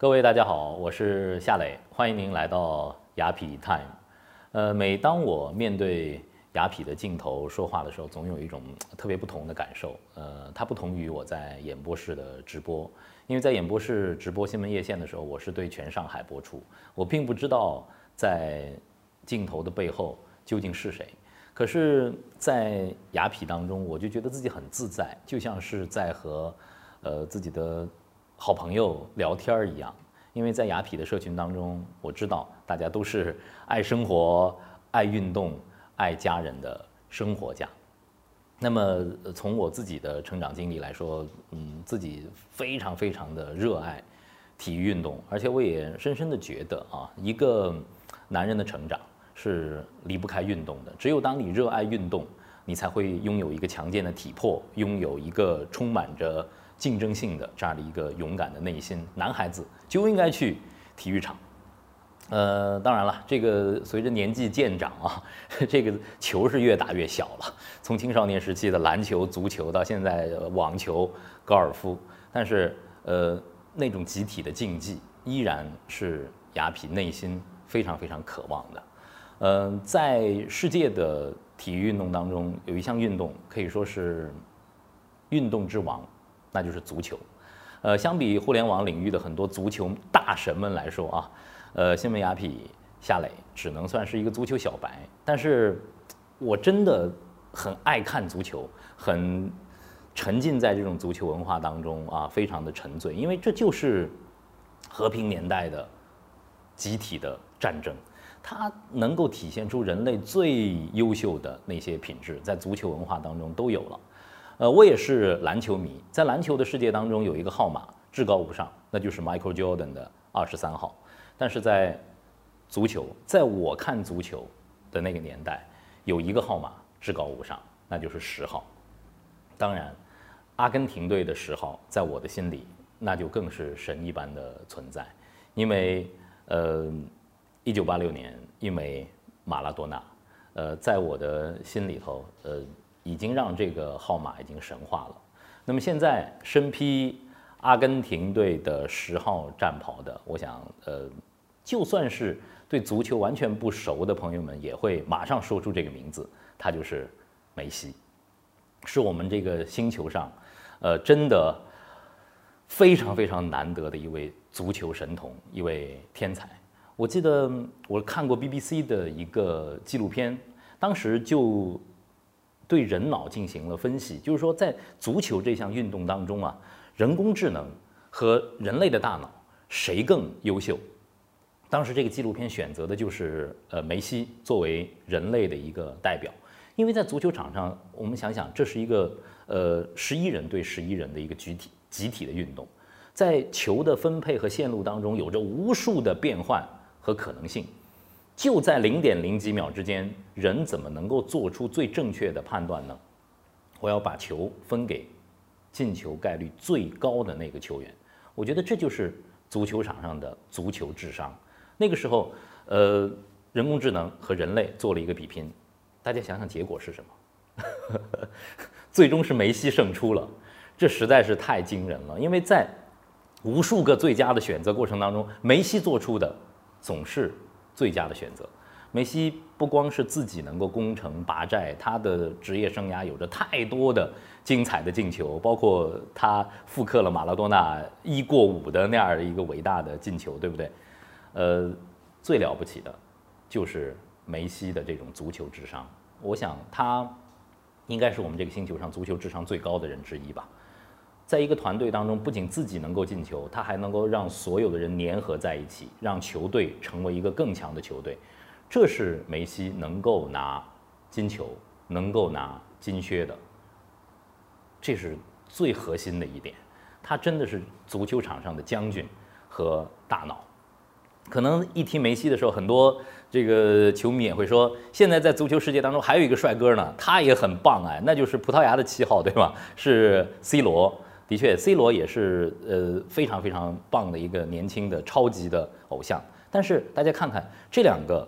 各位大家好，我是夏磊，欢迎您来到雅痞 Time。呃，每当我面对雅痞的镜头说话的时候，总有一种特别不同的感受。呃，它不同于我在演播室的直播，因为在演播室直播新闻夜线的时候，我是对全上海播出，我并不知道在镜头的背后究竟是谁。可是，在雅痞当中，我就觉得自己很自在，就像是在和呃自己的。好朋友聊天一样，因为在雅痞的社群当中，我知道大家都是爱生活、爱运动、爱家人的生活家。那么从我自己的成长经历来说，嗯，自己非常非常的热爱体育运动，而且我也深深的觉得啊，一个男人的成长是离不开运动的。只有当你热爱运动，你才会拥有一个强健的体魄，拥有一个充满着。竞争性的这样的一个勇敢的内心，男孩子就应该去体育场。呃，当然了，这个随着年纪渐长啊，这个球是越打越小了。从青少年时期的篮球、足球到现在网球、高尔夫，但是呃，那种集体的竞技依然是雅痞内心非常非常渴望的。嗯，在世界的体育运动当中，有一项运动可以说是运动之王。那就是足球，呃，相比互联网领域的很多足球大神们来说啊，呃，新闻雅痞夏磊只能算是一个足球小白。但是，我真的很爱看足球，很沉浸在这种足球文化当中啊，非常的沉醉，因为这就是和平年代的集体的战争，它能够体现出人类最优秀的那些品质，在足球文化当中都有了。呃，我也是篮球迷，在篮球的世界当中，有一个号码至高无上，那就是 Michael Jordan 的二十三号。但是在足球，在我看足球的那个年代，有一个号码至高无上，那就是十号。当然，阿根廷队的十号，在我的心里，那就更是神一般的存在，因为呃，一九八六年，因为马拉多纳，呃，在我的心里头，呃。已经让这个号码已经神化了。那么现在身披阿根廷队的十号战袍的，我想，呃，就算是对足球完全不熟的朋友们，也会马上说出这个名字，他就是梅西，是我们这个星球上，呃，真的非常非常难得的一位足球神童，一位天才。我记得我看过 BBC 的一个纪录片，当时就。对人脑进行了分析，就是说，在足球这项运动当中啊，人工智能和人类的大脑谁更优秀？当时这个纪录片选择的就是呃梅西作为人类的一个代表，因为在足球场上，我们想想，这是一个呃十一人对十一人的一个集体集体的运动，在球的分配和线路当中，有着无数的变换和可能性。就在零点零几秒之间，人怎么能够做出最正确的判断呢？我要把球分给进球概率最高的那个球员。我觉得这就是足球场上的足球智商。那个时候，呃，人工智能和人类做了一个比拼，大家想想结果是什么？最终是梅西胜出了，这实在是太惊人了。因为在无数个最佳的选择过程当中，梅西做出的总是。最佳的选择，梅西不光是自己能够攻城拔寨，他的职业生涯有着太多的精彩的进球，包括他复刻了马拉多纳一过五的那样的一个伟大的进球，对不对？呃，最了不起的，就是梅西的这种足球智商。我想他应该是我们这个星球上足球智商最高的人之一吧。在一个团队当中，不仅自己能够进球，他还能够让所有的人粘合在一起，让球队成为一个更强的球队。这是梅西能够拿金球、能够拿金靴的，这是最核心的一点。他真的是足球场上的将军和大脑。可能一提梅西的时候，很多这个球迷也会说，现在在足球世界当中还有一个帅哥呢，他也很棒哎，那就是葡萄牙的七号，对吧？是 C 罗。的确，C 罗也是呃非常非常棒的一个年轻的超级的偶像。但是大家看看这两个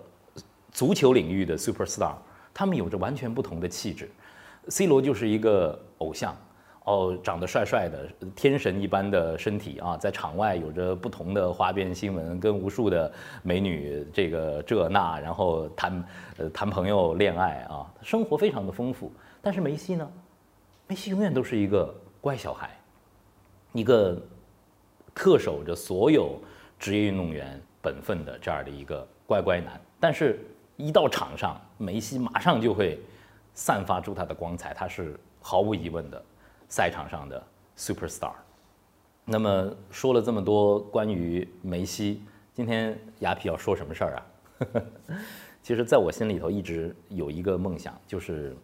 足球领域的 super star，他们有着完全不同的气质。C 罗就是一个偶像，哦，长得帅帅的，天神一般的身体啊，在场外有着不同的花边新闻，跟无数的美女这个这那，然后谈呃谈朋友、恋爱啊，生活非常的丰富。但是梅西呢，梅西永远都是一个乖小孩，一个恪守着所有职业运动员本分的这样的一个乖乖男。但是，一到场上，梅西马上就会散发出他的光彩，他是毫无疑问的。赛场上的 super star，那么说了这么多关于梅西，今天雅痞要说什么事儿啊？其实，在我心里头一直有一个梦想，就是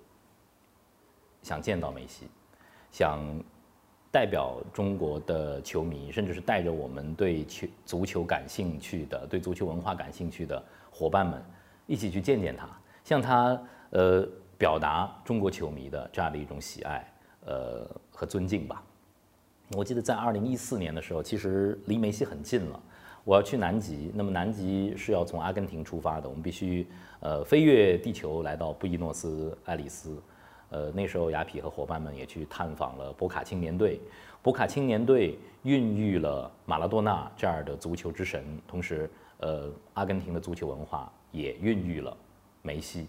想见到梅西，想代表中国的球迷，甚至是带着我们对球足球感兴趣的、对足球文化感兴趣的伙伴们，一起去见见他，向他呃表达中国球迷的这样的一种喜爱。呃，和尊敬吧。我记得在二零一四年的时候，其实离梅西很近了。我要去南极，那么南极是要从阿根廷出发的，我们必须呃飞越地球来到布宜诺斯艾利斯。呃，那时候雅痞和伙伴们也去探访了博卡青年队。博卡青年队孕育了马拉多纳这样的足球之神，同时呃，阿根廷的足球文化也孕育了梅西。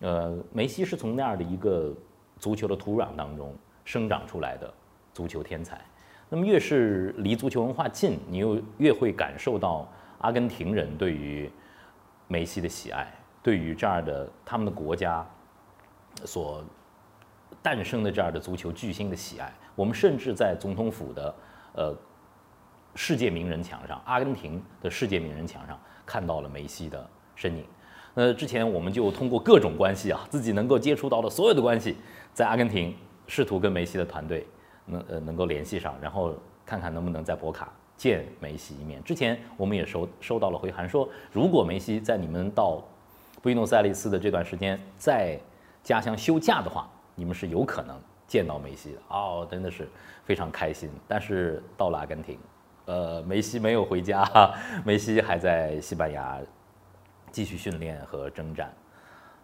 呃，梅西是从那样的一个足球的土壤当中。生长出来的足球天才，那么越是离足球文化近，你又越会感受到阿根廷人对于梅西的喜爱，对于这样的他们的国家所诞生的这样的足球巨星的喜爱。我们甚至在总统府的呃世界名人墙上，阿根廷的世界名人墙上看到了梅西的身影。那之前我们就通过各种关系啊，自己能够接触到的所有的关系，在阿根廷。试图跟梅西的团队能呃能够联系上，然后看看能不能在博卡见梅西一面。之前我们也收收到了回函，说如果梅西在你们到布宜诺斯艾利斯的这段时间在家乡休假的话，你们是有可能见到梅西的。哦，真的是非常开心。但是到了阿根廷，呃，梅西没有回家，梅西还在西班牙继续训练和征战。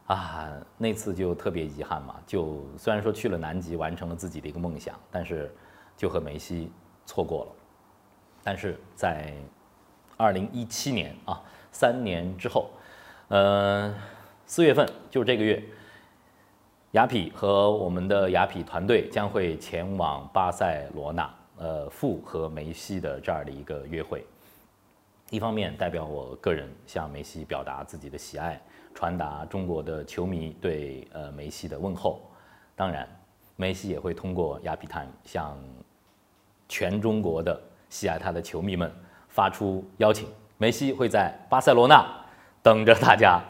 啊，那次就特别遗憾嘛，就虽然说去了南极，完成了自己的一个梦想，但是就和梅西错过了。但是在二零一七年啊，三年之后，呃，四月份就是这个月，雅痞和我们的雅痞团队将会前往巴塞罗那，呃，赴和梅西的这样的一个约会。一方面代表我个人向梅西表达自己的喜爱。传达中国的球迷对呃梅西的问候，当然，梅西也会通过雅痞 time 向全中国的喜爱他的球迷们发出邀请。梅西会在巴塞罗那等着大家，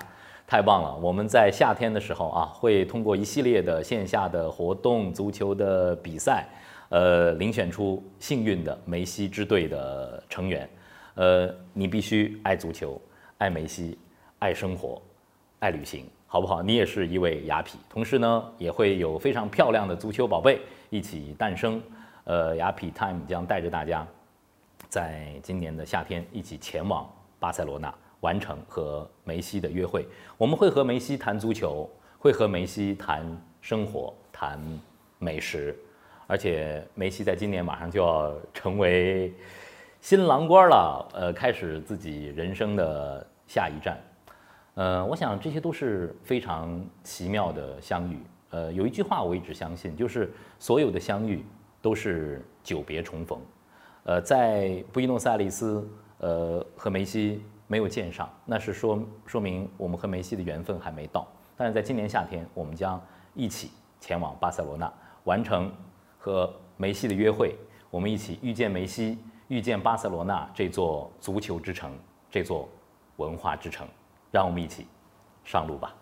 太棒了！我们在夏天的时候啊，会通过一系列的线下的活动、足球的比赛，呃，遴选出幸运的梅西之队的成员。呃，你必须爱足球，爱梅西，爱生活。爱旅行，好不好？你也是一位雅痞，同时呢，也会有非常漂亮的足球宝贝一起诞生。呃，雅痞 time 将带着大家，在今年的夏天一起前往巴塞罗那，完成和梅西的约会。我们会和梅西谈足球，会和梅西谈生活，谈美食，而且梅西在今年马上就要成为新郎官了，呃，开始自己人生的下一站。呃，我想这些都是非常奇妙的相遇。呃，有一句话我一直相信，就是所有的相遇都是久别重逢。呃，在布宜诺斯艾利斯，呃，和梅西没有见上，那是说说明我们和梅西的缘分还没到。但是在今年夏天，我们将一起前往巴塞罗那，完成和梅西的约会。我们一起遇见梅西，遇见巴塞罗那这座足球之城，这座文化之城。让我们一起上路吧。